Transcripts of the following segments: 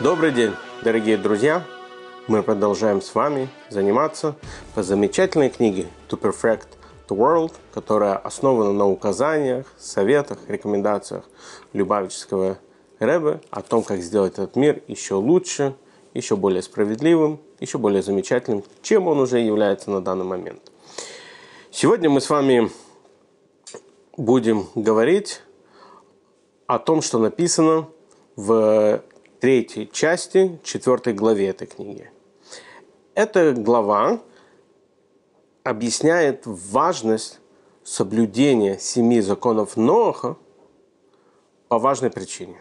Добрый день, дорогие друзья! Мы продолжаем с вами заниматься по замечательной книге To Perfect the World, которая основана на указаниях, советах, рекомендациях Любавического Рэбе о том, как сделать этот мир еще лучше, еще более справедливым, еще более замечательным, чем он уже является на данный момент. Сегодня мы с вами будем говорить о том, что написано в третьей части, четвертой главе этой книги. Эта глава объясняет важность соблюдения семи законов Ноаха по важной причине.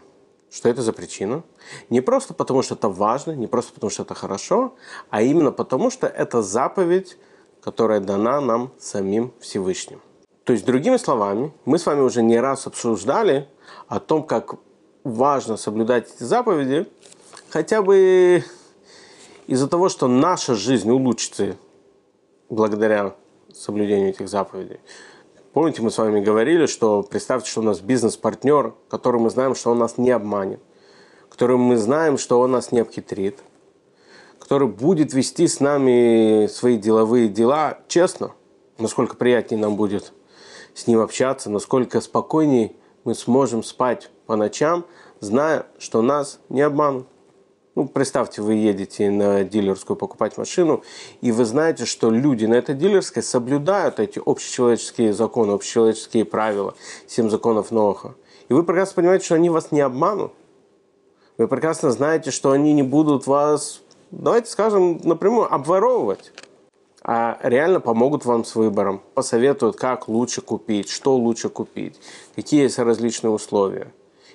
Что это за причина? Не просто потому, что это важно, не просто потому, что это хорошо, а именно потому, что это заповедь, которая дана нам самим Всевышним. То есть, другими словами, мы с вами уже не раз обсуждали о том, как важно соблюдать эти заповеди, хотя бы из-за того, что наша жизнь улучшится благодаря соблюдению этих заповедей. Помните, мы с вами говорили, что представьте, что у нас бизнес-партнер, который мы знаем, что он нас не обманет, который мы знаем, что он нас не обхитрит, который будет вести с нами свои деловые дела честно, насколько приятнее нам будет с ним общаться, насколько спокойнее мы сможем спать по ночам, зная, что нас не обманут. Ну, представьте, вы едете на дилерскую покупать машину, и вы знаете, что люди на этой дилерской соблюдают эти общечеловеческие законы, общечеловеческие правила, семь законов Ноха. И вы прекрасно понимаете, что они вас не обманут. Вы прекрасно знаете, что они не будут вас, давайте скажем напрямую, обворовывать а реально помогут вам с выбором, посоветуют, как лучше купить, что лучше купить, какие есть различные условия.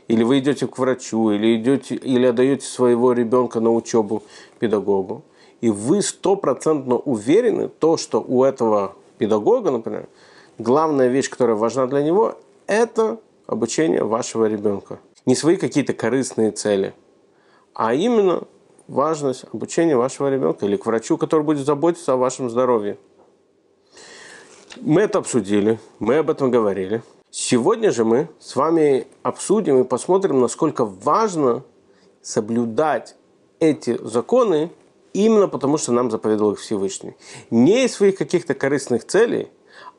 Или вы идете к врачу, или, идете, или отдаете своего ребенка на учебу педагогу. И вы стопроцентно уверены, то, что у этого педагога, например, главная вещь, которая важна для него, это обучение вашего ребенка. Не свои какие-то корыстные цели, а именно важность обучения вашего ребенка или к врачу, который будет заботиться о вашем здоровье. Мы это обсудили, мы об этом говорили. Сегодня же мы с вами обсудим и посмотрим, насколько важно соблюдать эти законы именно потому, что нам заповедовал их Всевышний. Не из своих каких-то корыстных целей,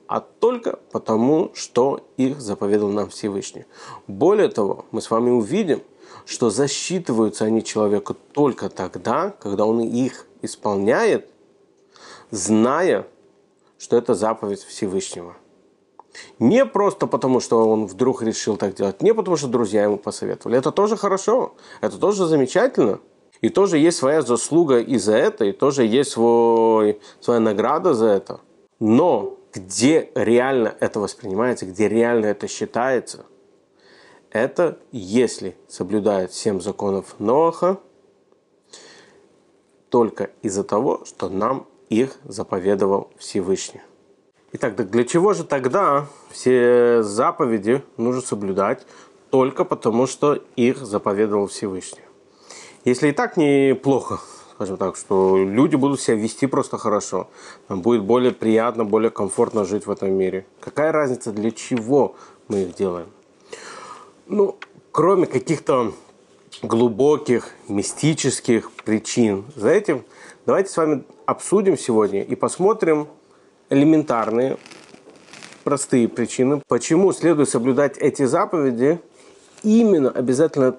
а только потому, что их заповедовал нам Всевышний. Более того, мы с вами увидим, что засчитываются они человеку только тогда, когда он их исполняет, зная, что это заповедь Всевышнего – не просто потому, что он вдруг решил так делать, не потому, что друзья ему посоветовали. Это тоже хорошо, это тоже замечательно. И тоже есть своя заслуга и за это, и тоже есть свой, своя награда за это. Но где реально это воспринимается, где реально это считается, это если соблюдает семь законов Ноаха, только из-за того, что нам их заповедовал Всевышний. Итак, так для чего же тогда все заповеди нужно соблюдать только потому, что их заповедовал Всевышний? Если и так неплохо, скажем так, что люди будут себя вести просто хорошо, будет более приятно, более комфортно жить в этом мире. Какая разница, для чего мы их делаем? Ну, кроме каких-то глубоких, мистических причин за этим, давайте с вами обсудим сегодня и посмотрим, элементарные, простые причины, почему следует соблюдать эти заповеди именно обязательно